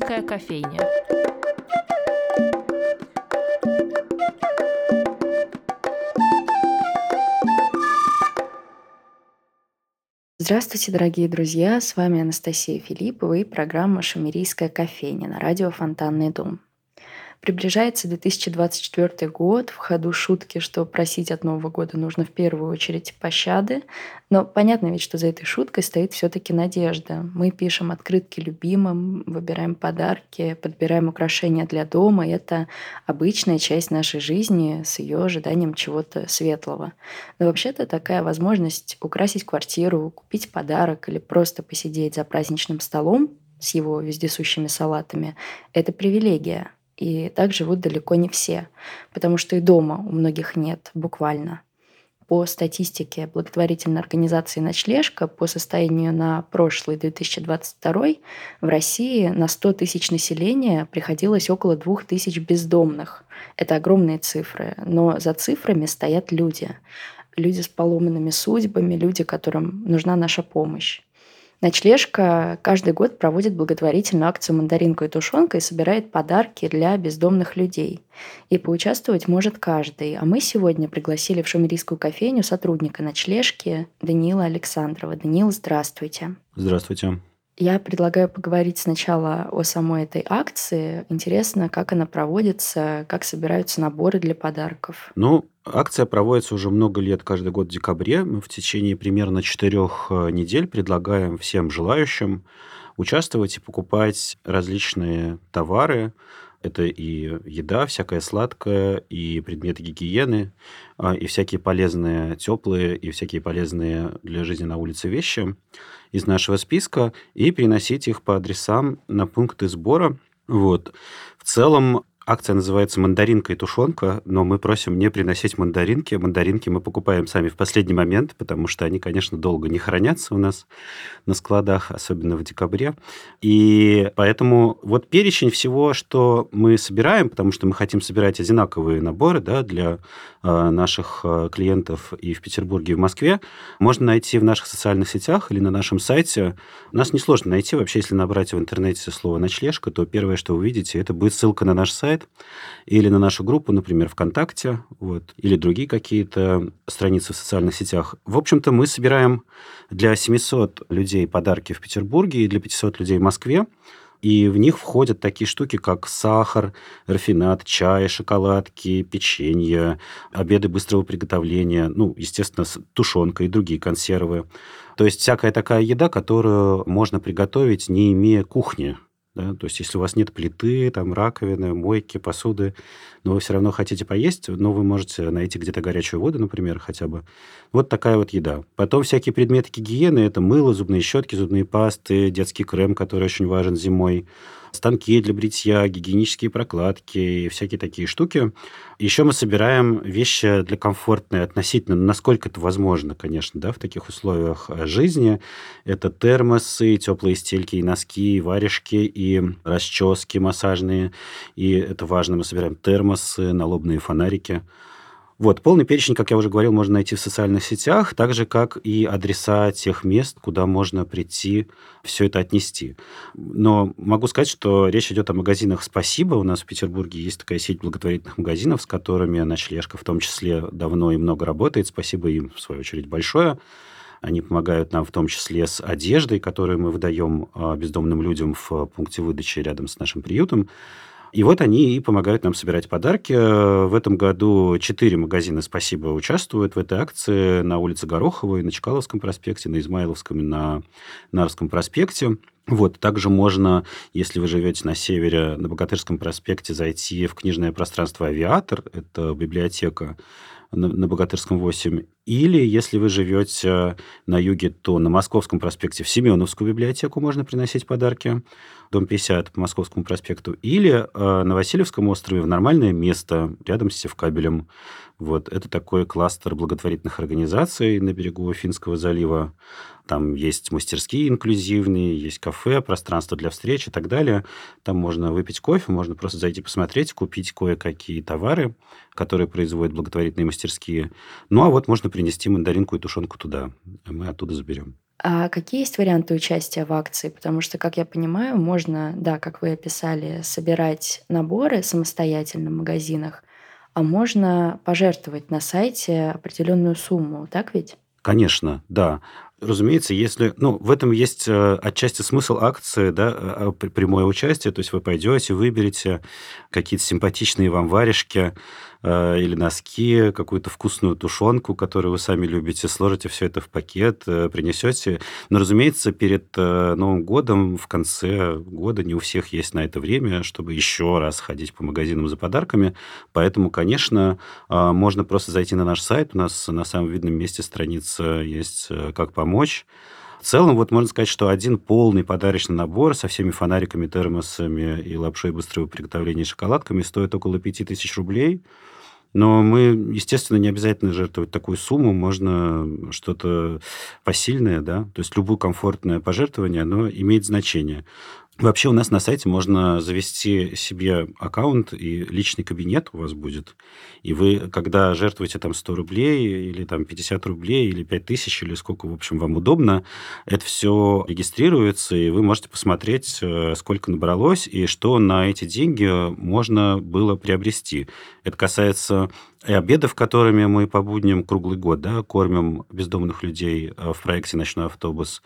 Шумерийская кофейня. Здравствуйте, дорогие друзья! С вами Анастасия Филиппова и программа «Шумерийская кофейня» на радио «Фонтанный дом». Приближается 2024 год, в ходу шутки, что просить от Нового года нужно в первую очередь пощады. Но понятно ведь, что за этой шуткой стоит все таки надежда. Мы пишем открытки любимым, выбираем подарки, подбираем украшения для дома. Это обычная часть нашей жизни с ее ожиданием чего-то светлого. Но вообще-то такая возможность украсить квартиру, купить подарок или просто посидеть за праздничным столом с его вездесущими салатами – это привилегия. И так живут далеко не все, потому что и дома у многих нет, буквально. По статистике благотворительной организации «Ночлежка» по состоянию на прошлый 2022 в России на 100 тысяч населения приходилось около 2 тысяч бездомных. Это огромные цифры, но за цифрами стоят люди. Люди с поломанными судьбами, люди, которым нужна наша помощь. Ночлежка каждый год проводит благотворительную акцию «Мандаринка и тушенка» и собирает подарки для бездомных людей. И поучаствовать может каждый. А мы сегодня пригласили в шумерийскую кофейню сотрудника ночлежки Даниила Александрова. Даниил, здравствуйте. Здравствуйте. Я предлагаю поговорить сначала о самой этой акции. Интересно, как она проводится, как собираются наборы для подарков. Ну, акция проводится уже много лет, каждый год в декабре. Мы в течение примерно четырех э, недель предлагаем всем желающим участвовать и покупать различные товары, это и еда, всякая сладкая, и предметы гигиены, а, и всякие полезные теплые, и всякие полезные для жизни на улице вещи из нашего списка, и переносить их по адресам на пункты сбора. Вот. В целом Акция называется «Мандаринка и тушенка», но мы просим не приносить мандаринки. Мандаринки мы покупаем сами в последний момент, потому что они, конечно, долго не хранятся у нас на складах, особенно в декабре. И поэтому вот перечень всего, что мы собираем, потому что мы хотим собирать одинаковые наборы да, для э, наших э, клиентов и в Петербурге, и в Москве, можно найти в наших социальных сетях или на нашем сайте. Нас несложно найти. Вообще, если набрать в интернете слово «ночлежка», то первое, что вы увидите, это будет ссылка на наш сайт, сайт или на нашу группу, например, ВКонтакте, вот, или другие какие-то страницы в социальных сетях. В общем-то, мы собираем для 700 людей подарки в Петербурге и для 500 людей в Москве. И в них входят такие штуки, как сахар, рафинат, чай, шоколадки, печенье, обеды быстрого приготовления, ну, естественно, тушенка и другие консервы. То есть всякая такая еда, которую можно приготовить, не имея кухни. Да? То есть, если у вас нет плиты, там, раковины, мойки, посуды, но вы все равно хотите поесть, но вы можете найти где-то горячую воду, например, хотя бы. Вот такая вот еда. Потом всякие предметы гигиены – это мыло, зубные щетки, зубные пасты, детский крем, который очень важен зимой, станки для бритья, гигиенические прокладки и всякие такие штуки. Еще мы собираем вещи для комфортной относительно, насколько это возможно, конечно, да, в таких условиях э, жизни. Это термосы, теплые стельки и носки, и варежки, и расчески массажные. И это важно, мы собираем термосы, налобные фонарики. Вот, полный перечень, как я уже говорил, можно найти в социальных сетях, так же, как и адреса тех мест, куда можно прийти все это отнести. Но могу сказать, что речь идет о магазинах «Спасибо». У нас в Петербурге есть такая сеть благотворительных магазинов, с которыми ночлежка в том числе давно и много работает. Спасибо им, в свою очередь, большое. Они помогают нам в том числе с одеждой, которую мы выдаем а, бездомным людям в пункте выдачи рядом с нашим приютом. И вот они и помогают нам собирать подарки. В этом году четыре магазина «Спасибо» участвуют в этой акции на улице Гороховой, на Чкаловском проспекте, на Измайловском и на Нарском проспекте. Вот, также можно, если вы живете на севере, на Богатырском проспекте, зайти в книжное пространство «Авиатор», это библиотека на, на Богатырском 8. Или, если вы живете на юге, то на Московском проспекте в Семеновскую библиотеку можно приносить подарки, дом 50 по Московскому проспекту. Или э, на Васильевском острове в нормальное место, рядом с Севкабелем. Вот, это такой кластер благотворительных организаций на берегу Финского залива. Там есть мастерские инклюзивные, есть кафе, пространство для встреч и так далее. Там можно выпить кофе, можно просто зайти посмотреть, купить кое-какие товары, которые производят благотворительные мастерские. Ну, а вот можно принести мандаринку и тушенку туда. Мы оттуда заберем. А какие есть варианты участия в акции? Потому что, как я понимаю, можно, да, как вы описали, собирать наборы самостоятельно в магазинах, а можно пожертвовать на сайте определенную сумму, так ведь? Конечно, да. Разумеется, если... Ну, в этом есть э, отчасти смысл акции, да, э, э, прямое участие. То есть вы пойдете, выберете какие-то симпатичные вам варежки, или носки, какую-то вкусную тушенку, которую вы сами любите, сложите все это в пакет, э, принесете. Но, разумеется, перед э, Новым годом, в конце года не у всех есть на это время, чтобы еще раз ходить по магазинам за подарками. Поэтому, конечно, э, можно просто зайти на наш сайт. У нас на самом видном месте страница есть э, «Как помочь». В целом, вот можно сказать, что один полный подарочный набор со всеми фонариками, термосами и лапшой быстрого приготовления шоколадками стоит около 5000 рублей. Но мы, естественно, не обязательно жертвовать такую сумму, можно что-то посильное, да, то есть любое комфортное пожертвование, оно имеет значение. Вообще у нас на сайте можно завести себе аккаунт, и личный кабинет у вас будет. И вы, когда жертвуете там 100 рублей, или там 50 рублей, или 5 тысяч, или сколько, в общем, вам удобно, это все регистрируется, и вы можете посмотреть, э, сколько набралось, и что на эти деньги можно было приобрести. Это касается и обедов, которыми мы по будням круглый год да, кормим бездомных людей э, в проекте «Ночной автобус».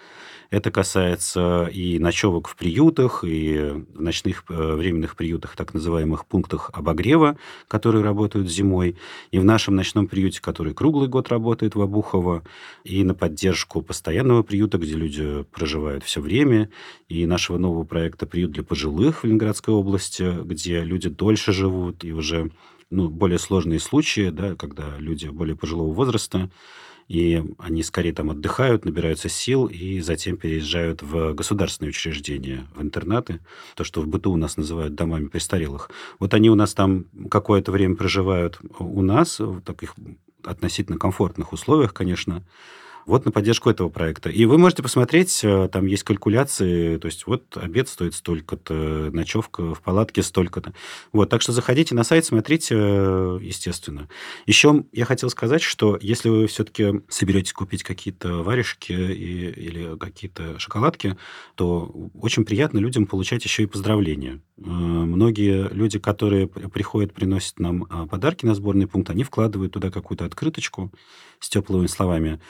Это касается и ночевок в приютах, и ночных э, временных приютах, так называемых пунктах обогрева, которые работают зимой, и в нашем ночном приюте, который круглый год работает в Обухово, и на поддержку постоянного приюта, где люди проживают все время, и нашего нового проекта «Приют для пожилых» в Ленинградской области, где люди дольше живут и уже ну, более сложные случаи, да, когда люди более пожилого возраста, и они скорее там отдыхают, набираются сил и затем переезжают в государственные учреждения, в интернаты, то, что в быту у нас называют домами престарелых. Вот они у нас там какое-то время проживают у нас в таких относительно комфортных условиях, конечно, вот на поддержку этого проекта. И вы можете посмотреть, э, там есть калькуляции, то есть вот обед стоит столько-то, ночевка в палатке столько-то. Вот, так что заходите на сайт, смотрите, э, естественно. Еще я хотел сказать, что если вы все-таки соберетесь купить какие-то варежки и, или какие-то шоколадки, то очень приятно людям получать еще и поздравления. Э, многие люди, которые приходят, приносят нам подарки на сборный пункт, они вкладывают туда какую-то открыточку с теплыми словами.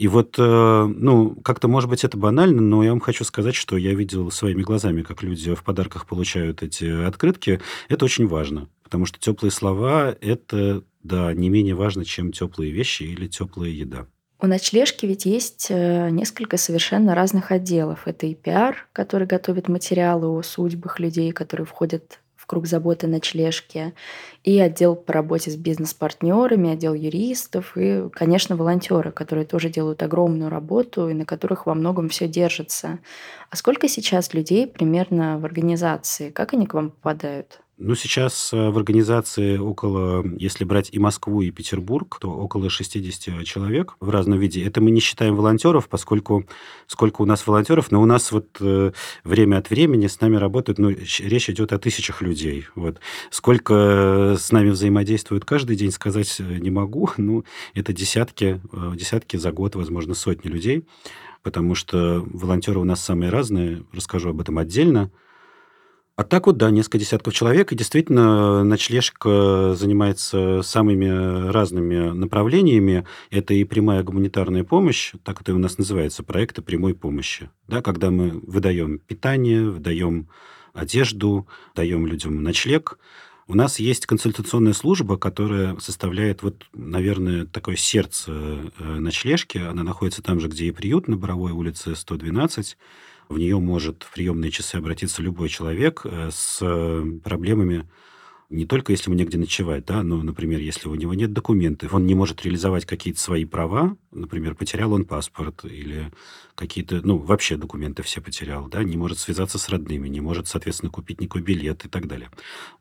И вот, э, ну, как-то, может быть, это банально, но я вам хочу сказать, что я видел своими глазами, как люди в подарках получают эти открытки. Это очень важно, потому что теплые слова – это, да, не менее важно, чем теплые вещи или теплая еда. У ночлежки ведь есть э, несколько совершенно разных отделов. Это и пиар, который готовит материалы о судьбах людей, которые входят круг заботы ночлежки, и отдел по работе с бизнес-партнерами, отдел юристов и, конечно, волонтеры, которые тоже делают огромную работу и на которых во многом все держится. А сколько сейчас людей примерно в организации? Как они к вам попадают? Ну, сейчас э, в организации около, если брать и Москву, и Петербург, то около 60 человек в разном виде. Это мы не считаем волонтеров, поскольку сколько у нас волонтеров, но у нас вот э, время от времени с нами работают, ну, речь идет о тысячах людей. Вот. Сколько с нами взаимодействуют каждый день, сказать э, не могу. Ну, это десятки, десятки за год, возможно, сотни людей, потому что волонтеры у нас самые разные, расскажу об этом отдельно. А так вот, да, несколько десятков человек. И действительно, ночлежка занимается самыми разными направлениями. Это и прямая гуманитарная помощь, так это у нас называется, проекты прямой помощи. Да, когда мы выдаем питание, выдаем одежду, даем людям ночлег. У нас есть консультационная служба, которая составляет, вот, наверное, такое сердце э, ночлежки. Она находится там же, где и приют, на Боровой улице 112. В нее может в приемные часы обратиться любой человек э, с э, проблемами не только если ему негде ночевать, да, но, например, если у него нет документов, он не может реализовать какие-то свои права, например, потерял он паспорт или какие-то, ну, вообще документы все потерял, да, не может связаться с родными, не может, соответственно, купить никакой билет и так далее.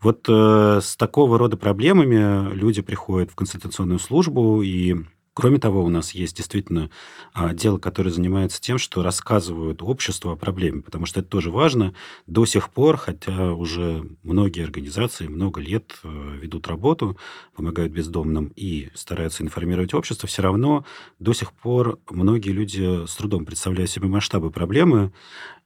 Вот э, с такого рода проблемами люди приходят в консультационную службу, и Кроме того, у нас есть действительно отдел, который занимается тем, что рассказывают обществу о проблеме, потому что это тоже важно. До сих пор, хотя уже многие организации много лет э, ведут работу, помогают бездомным и стараются информировать общество, все равно до сих пор многие люди с трудом представляют себе масштабы проблемы,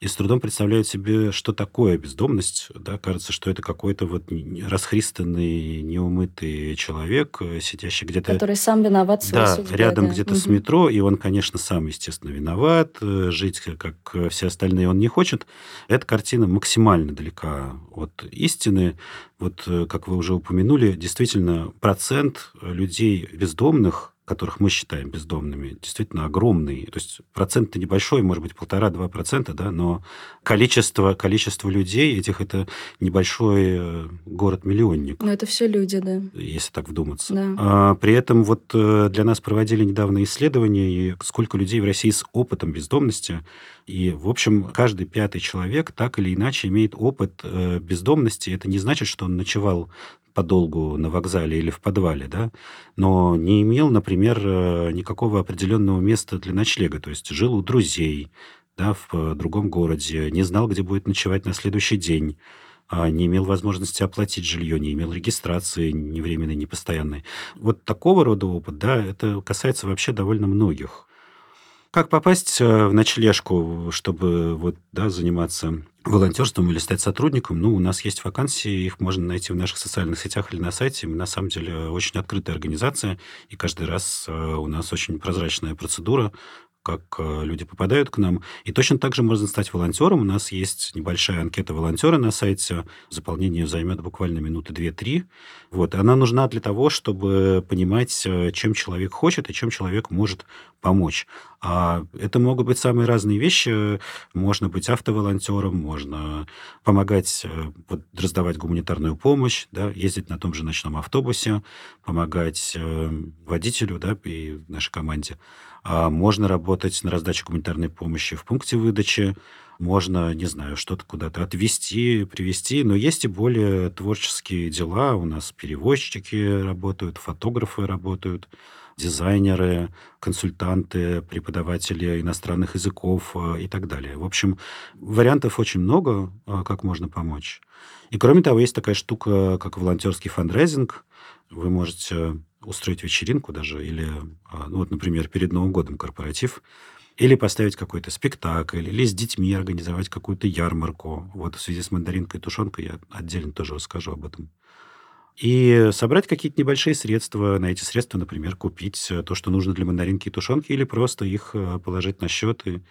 и с трудом представляют себе, что такое бездомность. Да, кажется, что это какой-то вот расхристанный, неумытый человек, э, сидящий где-то... Который сам виноват в своей да, рядом да. где-то Мгм. с метро, и он, конечно, сам, естественно, виноват. э, Жить, как э, все остальные, он не хочет. Эта картина максимально далека от истины. Вот, э, как вы уже упомянули, действительно, процент людей бездомных которых мы считаем бездомными, действительно огромный. То есть процент-то небольшой, может быть, полтора-два процента, да, но количество, количество людей этих это небольшой э, город-миллионник Но это все люди, да. если так вдуматься. Да. А, при этом вот э, для нас проводили недавно исследования, и сколько людей в России с опытом бездомности. И, в общем, каждый пятый человек так или иначе имеет опыт э, бездомности. Это не значит, что он ночевал подолгу на вокзале или в подвале, да, но не имел, например, э, никакого определенного места для ночлега, то есть жил у друзей, да, в э, другом городе, не знал, где будет ночевать на следующий день, а, не имел возможности оплатить жилье, не имел регистрации ни временной, ни постоянной. Вот такого рода опыт, да, это касается вообще довольно многих. Как попасть э, в ночлежку, чтобы вот, да, заниматься волонтерством или стать сотрудником? Ну, у нас есть вакансии, их можно найти в наших социальных сетях или на сайте. Мы, на самом деле, очень открытая организация, и каждый раз э, у нас очень прозрачная процедура, как э, люди попадают к нам. И точно так же можно стать волонтером. У нас есть небольшая анкета волонтера на сайте. Заполнение займет буквально минуты 2-3. Вот. И она нужна для того, чтобы понимать, э, чем человек хочет и чем человек может помочь. А это могут быть самые разные вещи. Можно быть автоволонтером, можно помогать э, вот, раздавать гуманитарную помощь, да, ездить на том же ночном автобусе, помогать э, водителю да, и нашей команде. А можно работать на раздаче гуманитарной помощи в пункте выдачи, можно, не знаю, что-то куда-то отвезти, привезти, но есть и более творческие дела. У нас перевозчики работают, фотографы работают, дизайнеры, консультанты, преподаватели иностранных языков э, и так далее. В общем, вариантов очень много, э, как можно помочь. И кроме того, есть такая штука, как волонтерский фандрайзинг. Вы можете устроить вечеринку даже, или, а, ну, вот, например, перед Новым годом корпоратив, или поставить какой-то спектакль, или с детьми организовать какую-то ярмарку. Вот в связи с мандаринкой и тушенкой я отдельно тоже расскажу об этом. И собрать какие-то небольшие средства. На эти средства, например, купить то, что нужно для мандаринки и тушенки, или просто их э, положить на счет и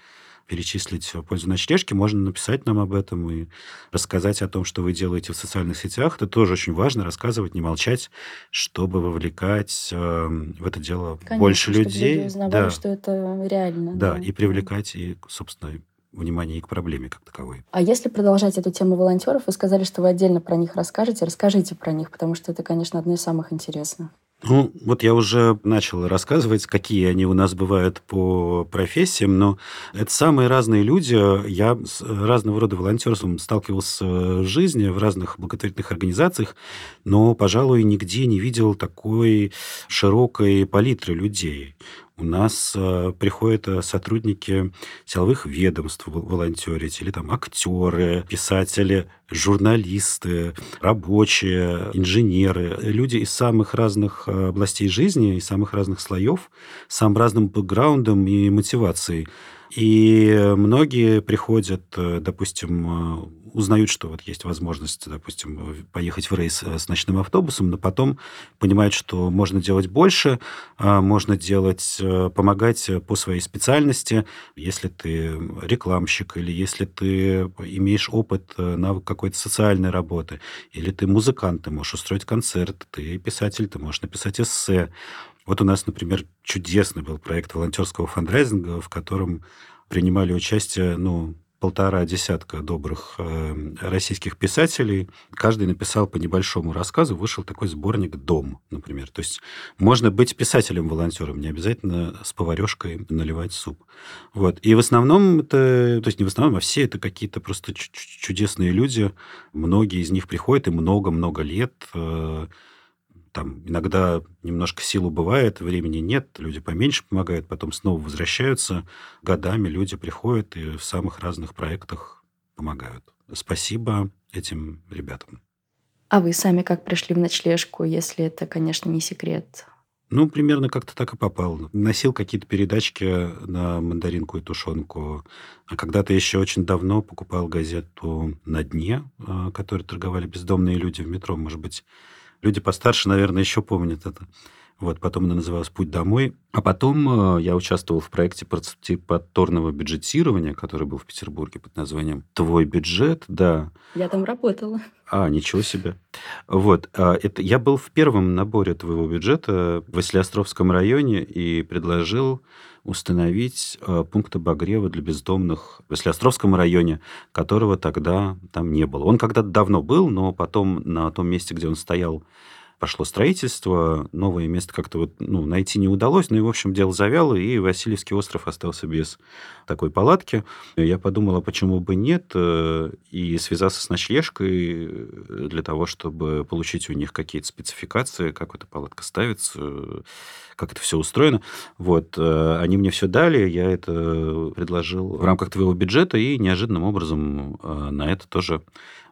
перечислить в пользу ночлежки. Можно написать нам об этом и рассказать о том, что вы делаете в социальных сетях. Это тоже очень важно, рассказывать, не молчать, чтобы вовлекать э, в это дело Конечно, больше людей. люди узнавали, да, что это реально. да, и привлекать, и, собственно, внимание и к проблеме как таковой. А если продолжать эту тему волонтеров, вы сказали, что вы отдельно про них расскажете. Расскажите про них, потому что это, конечно, одно из самых интересных. Ну, вот я уже начал рассказывать, какие они у нас бывают по профессиям, но это самые разные люди. Я с разного рода волонтерством сталкивался в жизни, в разных благотворительных организациях, но, пожалуй, нигде не видел такой широкой палитры людей. У нас э, приходят э, сотрудники силовых ведомств волонтерить, или там актеры, писатели, журналисты, рабочие, инженеры, люди из самых разных э, областей жизни, из самых разных слоев, с самым разным бэкграундом и мотивацией. И многие приходят, допустим, узнают, что вот есть возможность, допустим, поехать в рейс с ночным автобусом, но потом понимают, что можно делать больше, можно делать, помогать по своей специальности, если ты рекламщик или если ты имеешь опыт навык какой-то социальной работы, или ты музыкант, ты можешь устроить концерт, ты писатель, ты можешь написать эссе. Вот у нас, например, чудесный был проект волонтерского фандрайзинга, в котором принимали участие, ну, полтора десятка добрых э, российских писателей. Каждый написал по небольшому рассказу, вышел такой сборник «Дом», например. То есть можно быть писателем-волонтером, не обязательно с поварешкой наливать суп. Вот. И в основном это, то есть не в основном, а все это какие-то просто чудесные люди. Многие из них приходят и много-много лет э, там иногда немножко сил убывает, времени нет, люди поменьше помогают, потом снова возвращаются. Годами люди приходят и в самых разных проектах помогают. Спасибо этим ребятам. А вы сами как пришли в ночлежку, если это, конечно, не секрет? Ну, примерно как-то так и попал. Носил какие-то передачки на мандаринку и тушенку. А когда-то еще очень давно покупал газету «На дне», а, которой торговали бездомные люди в метро. Может быть, люди постарше, наверное, еще помнят это. Вот, потом она называлась «Путь домой». А потом э, я участвовал в проекте партиципаторного бюджетирования, который был в Петербурге под названием «Твой бюджет», да. Я там работала. А, ничего себе. Вот, а, это, я был в первом наборе твоего бюджета в Василиостровском районе и предложил установить э, пункт обогрева для бездомных в Василиостровском районе, которого тогда там не было. Он когда-то давно был, но потом на том месте, где он стоял, пошло строительство, новое место как-то вот, ну, найти не удалось, ну и, в общем, дело завяло, и Васильевский остров остался без такой палатки. Я подумал, а почему бы нет, э, и связался с ночлежкой э, для того, чтобы получить у них какие-то спецификации, как эта палатка ставится, как это все устроено. Вот, э, они мне все дали, я это предложил в рамках твоего бюджета, и неожиданным образом на это тоже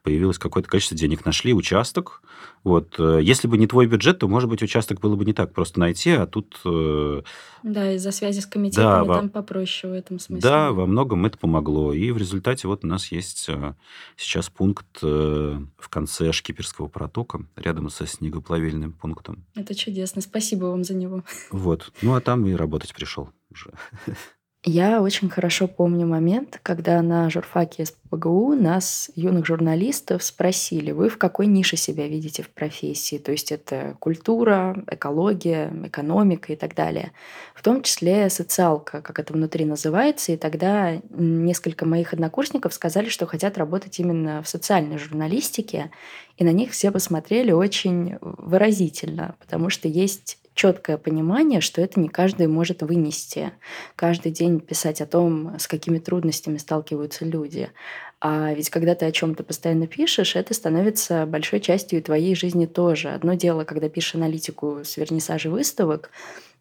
появилось какое-то количество денег. Нашли участок. Вот. Э, если бы не твой бюджет, то, может быть, участок было бы не так просто найти, а тут... Э, да, из-за связи с комитетами да, там во... попроще в этом смысле. Да, во многом это помогло. И в результате вот у нас есть э, сейчас пункт в конце Шкиперского протока, рядом со снегоплавильным пунктом. Это чудесно. Спасибо вам за него. Вот. Ну, а там и работать пришел уже. Я очень хорошо помню момент, когда на журфаке СПГУ нас, юных журналистов, спросили, вы в какой нише себя видите в профессии? То есть это культура, экология, экономика и так далее. В том числе социалка, как это внутри называется. И тогда несколько моих однокурсников сказали, что хотят работать именно в социальной журналистике. И на них все посмотрели очень выразительно, потому что есть четкое понимание, что это не каждый может вынести. Каждый день писать о том, с какими трудностями сталкиваются люди. А ведь когда ты о чем-то постоянно пишешь, это становится большой частью твоей жизни тоже. Одно дело, когда пишешь аналитику с вернисажа выставок,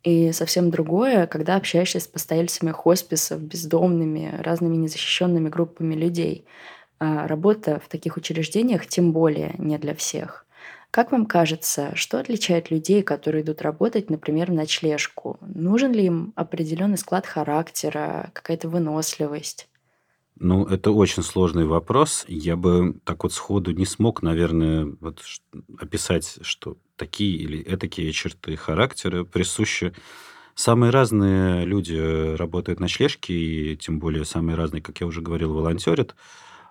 и совсем другое, когда общаешься с постояльцами хосписов, бездомными, разными незащищенными группами людей. А работа в таких учреждениях тем более не для всех. Как вам кажется, что отличает людей, которые идут работать, например, в ночлежку? Нужен ли им определенный склад характера, какая-то выносливость? Ну, это очень сложный вопрос. Я бы так вот сходу не смог, наверное, вот описать, что такие или этакие черты характера присущи. Самые разные люди работают в ночлежке, и тем более самые разные, как я уже говорил, волонтерят.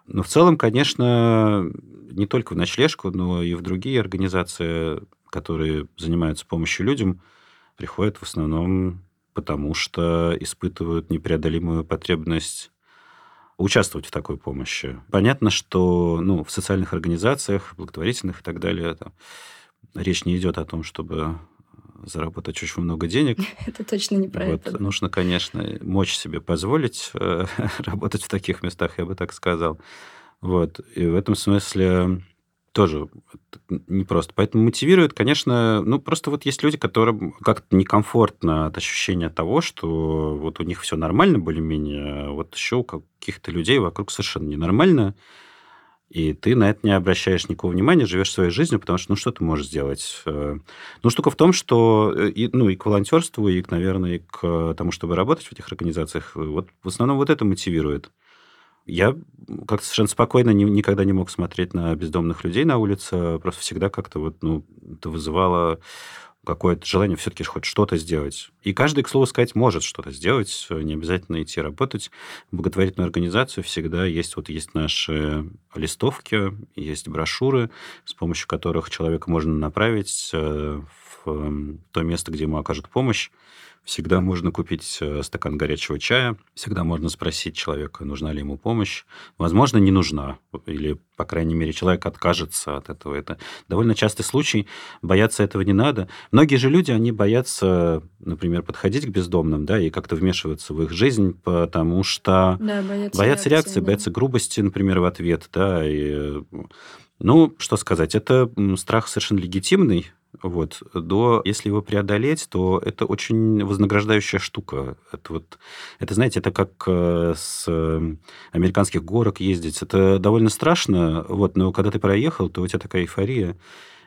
Но в целом, конечно, не только в ночлежку, но и в другие организации, которые занимаются помощью людям, приходят в основном потому, что испытывают непреодолимую потребность участвовать в такой помощи. Понятно, что ну, в социальных организациях, благотворительных и так далее, там, речь не идет о том, чтобы заработать очень много денег. Это точно не про вот. это. Нужно, конечно, мочь себе позволить э, работать в таких местах, я бы так сказал. Вот. И в этом смысле тоже непросто. Поэтому мотивирует, конечно, ну, просто вот есть люди, которым как-то некомфортно от ощущения того, что вот у них все нормально более-менее, а вот еще у каких-то людей вокруг совершенно ненормально, и ты на это не обращаешь никакого внимания, живешь своей жизнью, потому что, ну, что ты можешь сделать? Э, ну, штука в том, что э, и, ну, и к волонтерству, и, наверное, и к тому, чтобы работать в этих организациях, вот в основном вот это мотивирует. Я как-то совершенно спокойно не, никогда не мог смотреть на бездомных людей на улице, просто всегда как-то вот, ну, это вызывало какое-то желание все-таки хоть что-то сделать. И каждый, к слову сказать, может что-то сделать, не обязательно идти работать. В благотворительную организацию всегда есть, вот есть наши листовки, есть брошюры, с помощью которых человека можно направить э, в то место, где ему окажут помощь. Всегда можно купить э, стакан горячего чая, всегда можно спросить человека, нужна ли ему помощь. Возможно, не нужна, или, по крайней мере, человек откажется от этого. Это довольно частый случай, бояться этого не надо. Многие же люди, они боятся, например, подходить к бездомным, да, и как-то вмешиваться в их жизнь, потому что да, боятся, боятся реакции, реакции да. боятся грубости, например, в ответ, да, и ну, что сказать, это страх совершенно легитимный, вот, до, если его преодолеть, то это очень вознаграждающая штука. Это вот, это, знаете, это как э, с э, американских горок ездить. Это довольно страшно, вот, но когда ты проехал, то у тебя такая эйфория.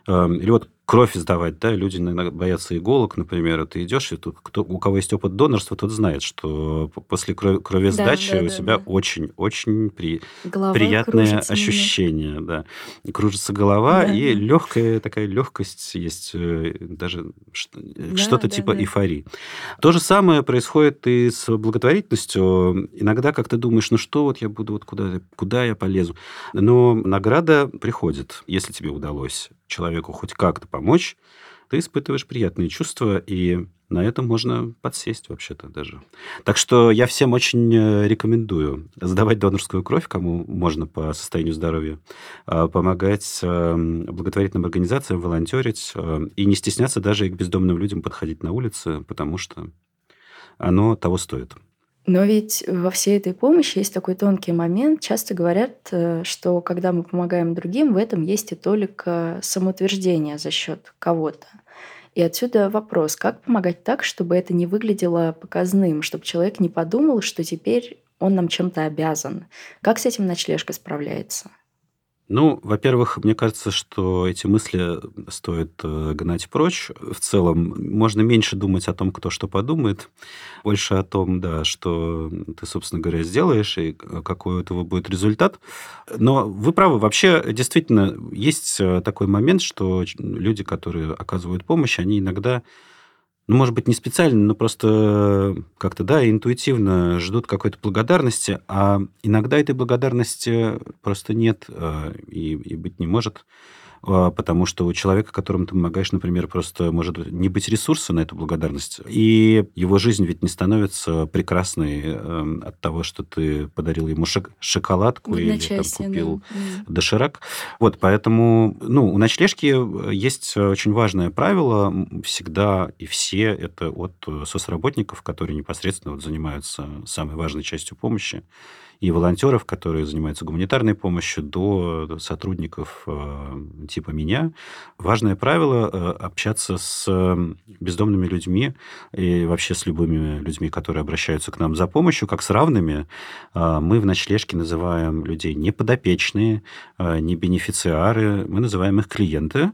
Эм, или вот кровь сдавать, да, люди иногда боятся иголок, например, ты идешь, и тут кто, у кого есть опыт донорства, тот знает, что после крови, крови сдачи да, да, у тебя очень-очень да. при... приятное ощущение, да. Кружится голова, да, и да. легкая такая легкость есть, э, даже да, что-то да, типа да. эйфории. То же самое происходит и с благотворительностью. Иногда, как ты думаешь, ну что вот я буду, вот куда, куда я полезу? Но награда приходит, если тебе удалось человеку хоть как-то помочь, ты испытываешь приятные чувства, и на этом можно подсесть вообще-то даже. Так что я всем очень э, рекомендую сдавать донорскую кровь, кому можно по состоянию здоровья, а, помогать эм, благотворительным организациям, волонтерить э, и не стесняться даже и к бездомным людям подходить на улице, потому что оно того стоит. Но ведь во всей этой помощи есть такой тонкий момент. Часто говорят, э, что когда мы помогаем другим, в этом есть и только самоутверждение за счет кого-то. И отсюда вопрос, как помогать так, чтобы это не выглядело показным, чтобы человек не подумал, что теперь он нам чем-то обязан. Как с этим ночлежка справляется? Ну, во-первых, мне кажется, что эти мысли стоит э, гнать прочь. В целом, можно меньше думать о том, кто что подумает, больше о том, да, что ты, собственно говоря, сделаешь и какой у этого будет результат. Но вы правы, вообще действительно есть э, такой момент, что люди, которые оказывают помощь, они иногда ну, может быть, не специально, но просто как-то, да, интуитивно ждут какой-то благодарности, а иногда этой благодарности просто нет э, и, и быть не может. А, потому что у человека, которому ты помогаешь, например, просто может не быть ресурса на эту благодарность, и его жизнь ведь не становится прекрасной эм, от того, что ты подарил ему шоколадку или там, купил да. доширак. Вот, поэтому, ну, у ночлежки есть очень важное правило, всегда и все это от соцработников, которые непосредственно вот занимаются самой важной частью помощи, и волонтеров, которые занимаются гуманитарной помощью, до сотрудников э, типа меня. Важное правило э, общаться с бездомными людьми и вообще с любыми людьми, которые обращаются к нам за помощью, как с равными. Э, мы в ночлежке называем людей не подопечные, не бенефициары, мы называем их клиенты,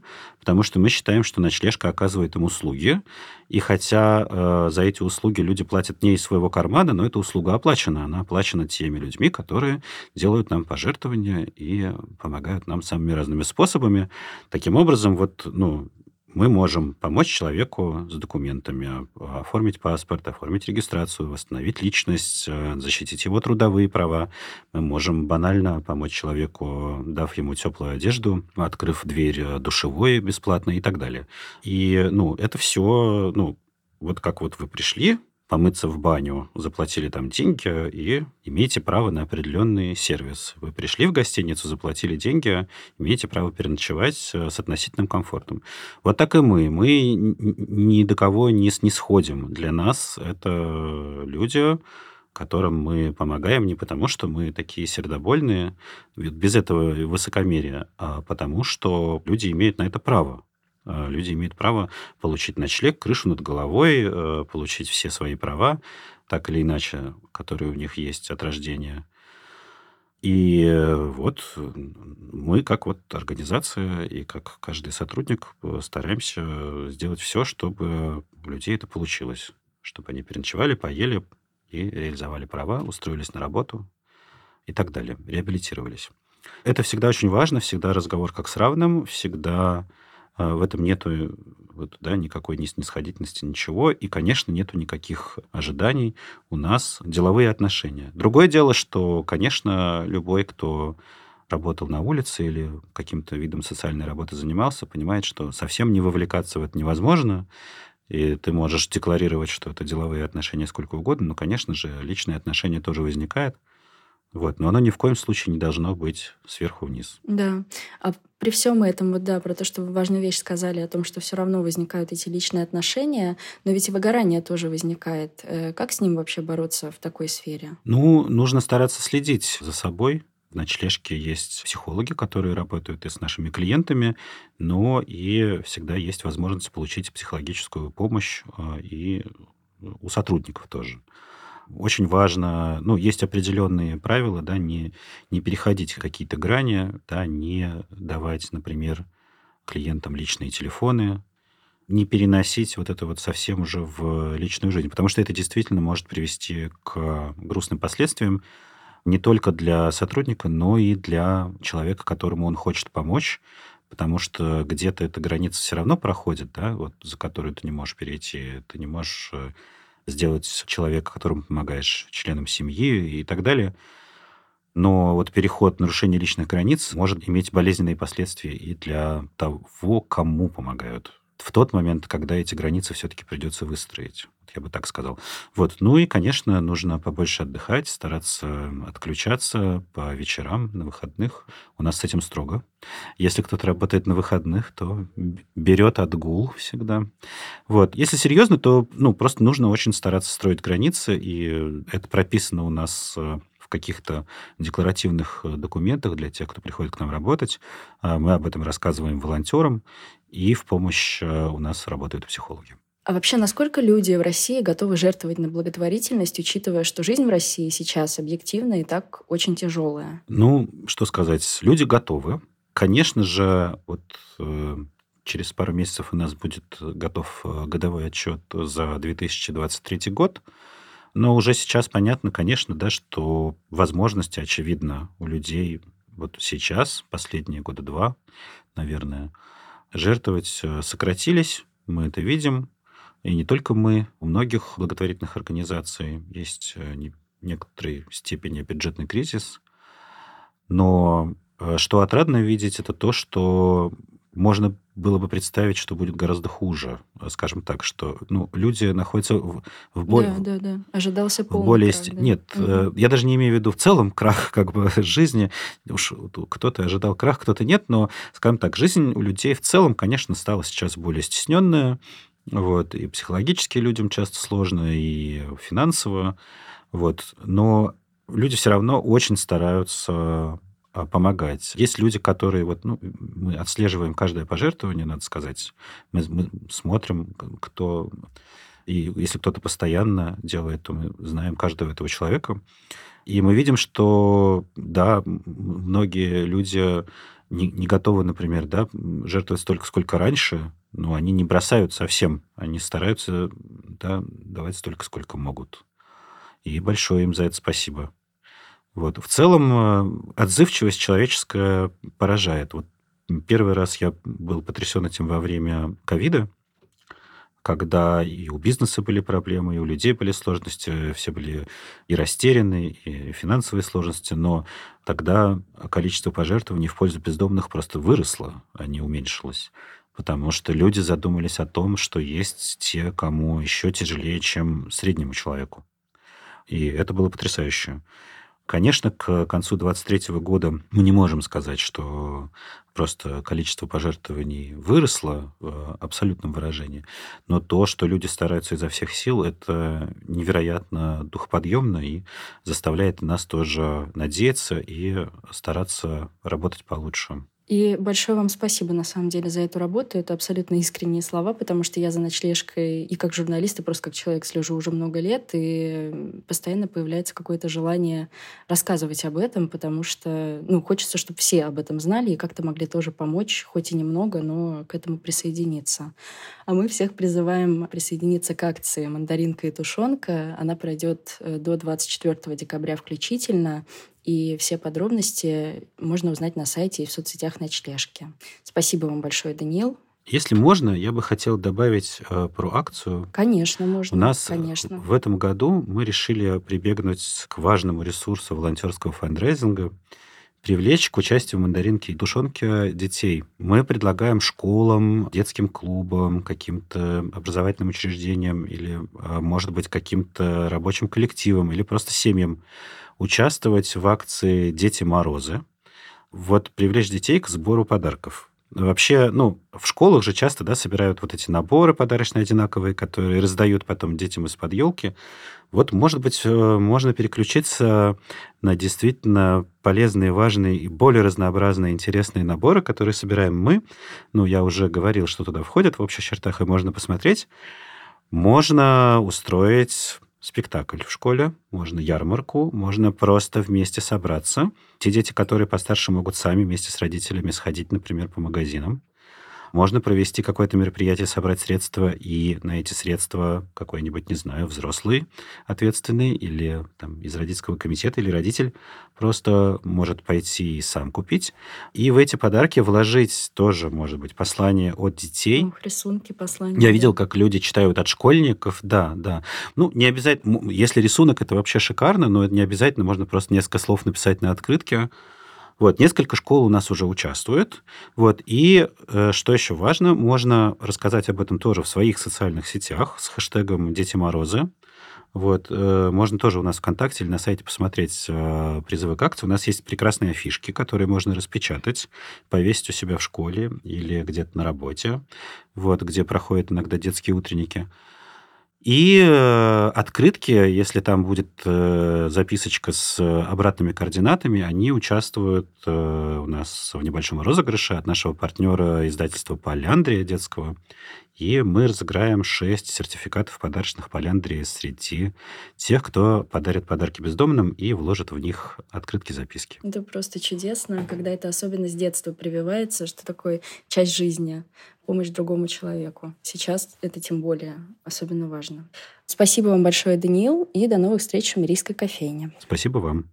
потому что мы считаем, что ночлежка оказывает им услуги, и хотя э, за эти услуги люди платят не из своего кармана, но эта услуга оплачена. Она оплачена теми людьми, которые делают нам пожертвования и помогают нам самыми разными способами. Таким образом, вот, ну, мы можем помочь человеку с документами, оформить паспорт, оформить регистрацию, восстановить личность, э, защитить его трудовые права. Мы можем банально помочь человеку, дав ему теплую одежду, открыв дверь душевой бесплатно и так далее. И, ну, это все, ну, вот как вот вы пришли, помыться в баню, заплатили там деньги и имеете право на определенный сервис. Вы пришли в гостиницу, заплатили деньги, имеете право переночевать э, с относительным комфортом. Вот так и мы. Мы ни до кого не снисходим. Для нас это люди, которым мы помогаем не потому, что мы такие сердобольные, без этого высокомерия, а потому что люди имеют на это право. Э, люди имеют право получить ночлег, крышу над головой, э, получить все свои права, так или иначе, которые у них есть от рождения. И э, вот мы, как вот организация и как каждый сотрудник, стараемся сделать все, чтобы у людей это получилось. Чтобы они переночевали, поели и реализовали права, устроились на работу и так далее, реабилитировались. Это всегда очень важно, всегда разговор как с равным, всегда в этом нету вот, да, никакой ни снисходительности, ничего. И, конечно, нету никаких ожиданий. У нас деловые отношения. Другое дело, что, конечно, любой, кто работал на улице или каким-то видом социальной работы занимался, понимает, что совсем не вовлекаться в это невозможно. И ты можешь декларировать, что это деловые отношения сколько угодно, но, конечно же, личные отношения тоже возникают. Вот, но оно ни в коем случае не должно быть сверху вниз. Да. А при всем этом, вот да, про то, что вы важную вещь сказали о том, что все равно возникают эти личные отношения, но ведь и выгорание тоже возникает. Э, как с ним вообще бороться в такой сфере? Ну, нужно стараться следить за собой, В ночлежке есть психологи, которые работают и с нашими клиентами, но и всегда есть возможность получить психологическую помощь а, и у сотрудников тоже. Очень важно, ну, есть определенные правила, да, не, не переходить какие-то грани, да, не давать, например, клиентам личные телефоны, не переносить вот это вот совсем уже в личную жизнь, потому что это действительно может привести к грустным последствиям не только для сотрудника, но и для человека, которому он хочет помочь, потому что где-то эта граница все равно проходит, да, вот за которую ты не можешь перейти, ты не можешь э, сделать человека, которому помогаешь, членом семьи и так далее. Но вот переход, нарушение личных границ может иметь болезненные последствия и для того, кому помогают в тот момент, когда эти границы все-таки придется выстроить. Я бы так сказал. Вот. Ну и, конечно, нужно побольше отдыхать, стараться отключаться по вечерам, на выходных. У нас с этим строго. Если кто-то работает на выходных, то берет отгул всегда. Вот. Если серьезно, то ну, просто нужно очень стараться строить границы, и это прописано у нас э, в каких-то декларативных э, документах для тех, кто приходит к нам работать. А мы об этом рассказываем волонтерам, и в помощь э, у нас работают психологи. А вообще, насколько люди в России готовы жертвовать на благотворительность, учитывая, что жизнь в России сейчас объективно и так очень тяжелая? Ну, что сказать, люди готовы. Конечно же, вот э, через пару месяцев у нас будет готов э, годовой отчет за 2023 год. Но уже сейчас понятно, конечно, да, что возможности, очевидно, у людей вот сейчас, последние года два, наверное, жертвовать э, сократились. Мы это видим. И не только мы. У многих благотворительных организаций есть э, некоторой степени бюджетный кризис. Но э, что отрадно видеть, это то, что можно было бы представить, что будет гораздо хуже, скажем так, что ну, люди находятся в, в более... Да, да, да. Ожидался полный более... крах, да. Нет, угу. я даже не имею в виду в целом крах как бы жизни. Уж кто-то ожидал крах, кто-то нет, но, скажем так, жизнь у людей в целом, конечно, стала сейчас более стесненная, вот, и психологически людям часто сложно, и финансово, вот, но люди все равно очень стараются помогать. Есть люди, которые вот, ну, мы отслеживаем каждое пожертвование, надо сказать. Мы, мы смотрим, кто... И если кто-то постоянно делает, то мы знаем каждого этого человека. И мы видим, что, да, многие люди не, не готовы, например, да, жертвовать столько, сколько раньше, но они не бросают совсем. Они стараются да, давать столько, сколько могут. И большое им за это спасибо. Вот. В целом э, отзывчивость человеческая поражает. Вот первый раз я был потрясен этим во время ковида, когда и у бизнеса были проблемы, и у людей были сложности, все были и растеряны, и финансовые сложности, но тогда количество пожертвований в пользу бездомных просто выросло, а не уменьшилось. Потому что люди задумались о том, что есть те, кому еще тяжелее, чем среднему человеку. И это было потрясающе. Конечно, к концу 2023 года мы не можем сказать, что просто количество пожертвований выросло в абсолютном выражении, но то, что люди стараются изо всех сил, это невероятно духоподъемно и заставляет нас тоже надеяться и стараться работать получше. И большое вам спасибо, на самом деле, за эту работу. Это абсолютно искренние слова, потому что я за ночлежкой и как журналист, и просто как человек слежу уже много лет, и постоянно появляется какое-то желание рассказывать об этом, потому что ну, хочется, чтобы все об этом знали и как-то могли тоже помочь, хоть и немного, но к этому присоединиться. А мы всех призываем присоединиться к акции «Мандаринка и тушенка». Она пройдет э, до 24 декабря включительно. И все подробности можно узнать на сайте и в соцсетях ночлежки. Спасибо вам большое, Даниил. Если можно, я бы хотел добавить э, про акцию. Конечно, можно. У нас конечно. в этом году мы решили прибегнуть к важному ресурсу волонтерского фандрейзинга, привлечь к участию в мандаринке и тушенке детей. Мы предлагаем школам, детским клубам, каким-то образовательным учреждениям или, э, может быть, каким-то рабочим коллективам или просто семьям участвовать в акции «Дети Морозы». Вот привлечь детей к сбору подарков. Вообще, ну, в школах же часто, да, собирают вот эти наборы подарочные одинаковые, которые раздают потом детям из-под елки. Вот, может быть, э, можно переключиться на действительно полезные, важные и более разнообразные, интересные наборы, которые собираем мы. Ну, я уже говорил, что туда входят в общих чертах, и можно посмотреть. Можно устроить спектакль в школе, можно ярмарку, можно просто вместе собраться. Те дети, которые постарше, могут сами вместе с родителями сходить, например, по магазинам. Можно провести какое-то мероприятие, собрать средства, и на эти средства какой-нибудь, не знаю, взрослый ответственный или там, из родительского комитета или родитель просто может пойти и сам купить. И в эти подарки вложить тоже, может быть, послание от детей. Ох, рисунки, послания. Я видел, как люди читают от школьников. Да, да. Ну, не обязательно... Если рисунок, это вообще шикарно, но это не обязательно. Можно просто несколько слов написать на открытке вот, несколько школ у нас уже участвуют. Вот, и э, что еще важно, можно рассказать об этом тоже в своих социальных сетях с хэштегом «Дети Морозы». Вот, э, можно тоже у нас ВКонтакте или на сайте посмотреть э, призывы к акции. У нас есть прекрасные афишки, которые можно распечатать, повесить у себя в школе или где-то на работе, вот, где проходят иногда детские утренники. И э, открытки, если там будет записочка с обратными координатами, они участвуют у нас в небольшом розыгрыше от нашего партнера издательства «Поляндрия» детского. И мы разыграем 6 сертификатов подарочных «Поляндрии» среди тех, кто подарит подарки бездомным и вложит в них открытки-записки. Это просто чудесно, когда это особенно с детства прививается, что такое часть жизни помощь другому человеку. Сейчас это тем более особенно важно. Спасибо вам большое, Даниил, и до новых встреч в Мирийской кофейне. Спасибо вам.